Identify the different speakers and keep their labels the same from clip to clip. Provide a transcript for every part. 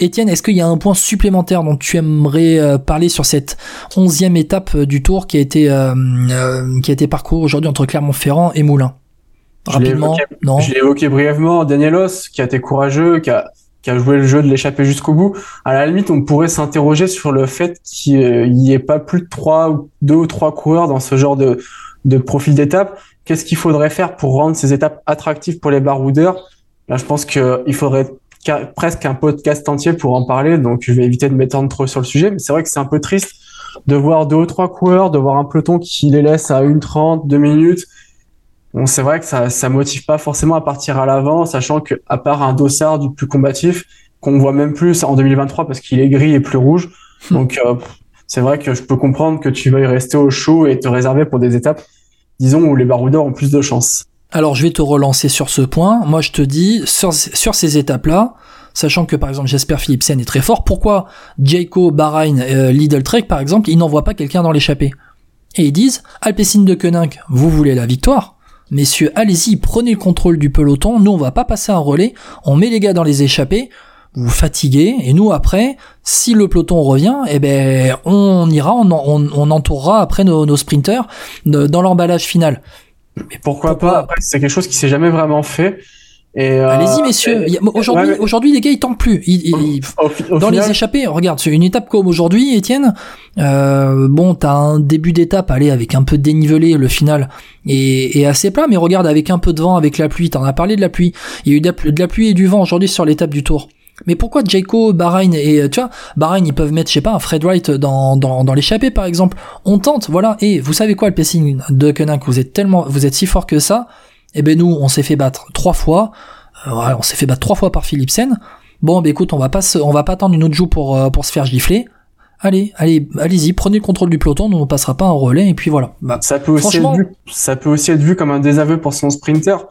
Speaker 1: Étienne, est-ce qu'il y a un point supplémentaire dont tu aimerais euh, parler sur cette onzième étape euh, du Tour qui a été euh, qui a été parcouru aujourd'hui entre Clermont-Ferrand et Moulins?
Speaker 2: Rapidement, non? Je l'ai évoqué brièvement. Danielos, qui a été courageux, qui a, qui a joué le jeu de l'échapper jusqu'au bout. À la limite, on pourrait s'interroger sur le fait qu'il n'y ait pas plus de trois, deux ou trois coureurs dans ce genre de, de profil d'étape. Qu'est-ce qu'il faudrait faire pour rendre ces étapes attractives pour les baroudeurs? Là, je pense qu'il faudrait presque un podcast entier pour en parler, donc je vais éviter de m'étendre trop sur le sujet, mais c'est vrai que c'est un peu triste de voir deux ou trois coureurs, de voir un peloton qui les laisse à une trente, deux minutes. Bon, c'est vrai que ça, ça motive pas forcément à partir à l'avant, sachant que à part un dossard du plus combatif, qu'on voit même plus en 2023 parce qu'il est gris et plus rouge. Hmm. Donc, euh, c'est vrai que je peux comprendre que tu veuilles rester au chaud et te réserver pour des étapes, disons, où les baroudeurs ont plus de chance.
Speaker 1: Alors je vais te relancer sur ce point. Moi je te dis, sur, ces étapes-là, sachant que par exemple Jasper Philipsen est très fort, pourquoi Jayco, Bahrain, euh, Lidl Trek par exemple, ils n'envoient pas quelqu'un dans l'échappée? Et ils disent, Alpecin de Koenig, vous voulez la victoire? Messieurs, allez-y, prenez le contrôle du peloton, nous on va pas passer un relais, on met les gars dans les échappées, vous fatiguez, et nous après, si le peloton revient, eh ben on ira, on, on, entourera après nos, nos sprinters dans l'emballage final.
Speaker 2: Mais pourquoi, pas? C'est quelque chose qui s'est jamais vraiment fait.
Speaker 1: Euh, Allez-y messieurs. Aujourd'hui, aujourd'hui les gars ils tentent plus. dans les échappées, regarde, c'est une étape comme aujourd'hui, Étienne. Euh, bon, t'as un début d'étape, allez, avec un peu dénivelé, le final est, assez plat, mais regarde avec un peu de vent, avec la pluie. T'en as parlé de la pluie. Il y a eu de la pluie et du vent aujourd'hui sur l'étape du Tour. Mais pourquoi Jayco, Bahreïn et tu vois, Bahreïn ils peuvent mettre je sais pas un Fred Wright dans dans, dans l'échappée par exemple. On tente, voilà. Et vous savez quoi le pacing de Koenig, vous êtes tellement vous êtes si fort que ça. Et eh ben nous on s'est fait battre trois fois. Euh, on s'est fait battre trois fois par Philipsen. Bon ben écoute, on va pas on va pas attendre une autre joue pour euh, pour se faire gifler. Allez, allez, allez-y, prenez le contrôle du peloton, on ne passera pas un relais et puis voilà.
Speaker 2: Bah, ça peut aussi être vu, ça peut aussi être vu comme un désaveu pour son sprinter.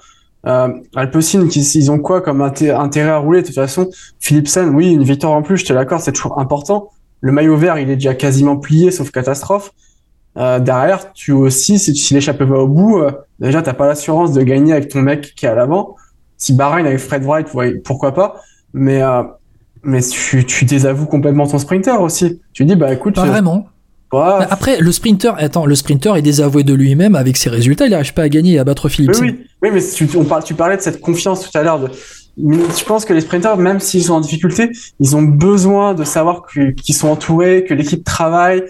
Speaker 2: Euh, Alpecin, qui, ils ont quoi comme intérêt à rouler De toute façon, Philipsen, oui, une victoire en plus, je te l'accorde, c'est toujours important. Le maillot vert, il est déjà quasiment plié, sauf catastrophe. Euh, derrière, tu aussi, si, si l'échappée va au bout, euh, déjà, t'as pas l'assurance de gagner avec ton mec qui est à l'avant. Si Bahrain avec Fred Wright, pourquoi pas? Mais, euh, mais tu, tu désavoues complètement ton sprinter aussi. Tu dis, bah écoute.
Speaker 1: Pas vraiment. Après, le sprinter, attends, le sprinter est désavoué de lui-même avec ses résultats. Il n'arrive pas à gagner et à battre Philippe.
Speaker 2: Oui, oui, mais tu, on parle, tu parlais de cette confiance tout à l'heure. De, je pense que les sprinters, même s'ils sont en difficulté, ils ont besoin de savoir qu'ils sont entourés, que l'équipe travaille.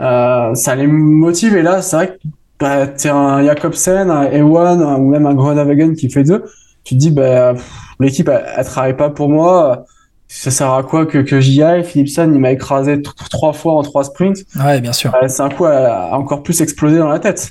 Speaker 2: Euh, ça les motive. Et là, c'est vrai que bah, t'es un Jacobsen, un Ewan ou même un Groenewegen qui fait deux. Tu te dis, bah, l'équipe, elle, elle travaille pas pour moi ça sert à quoi que, que j'y aille Philipson, il m'a écrasé trois fois en trois sprints?
Speaker 1: Ouais, bien sûr.
Speaker 2: c'est un coup à, encore plus exploser dans la tête.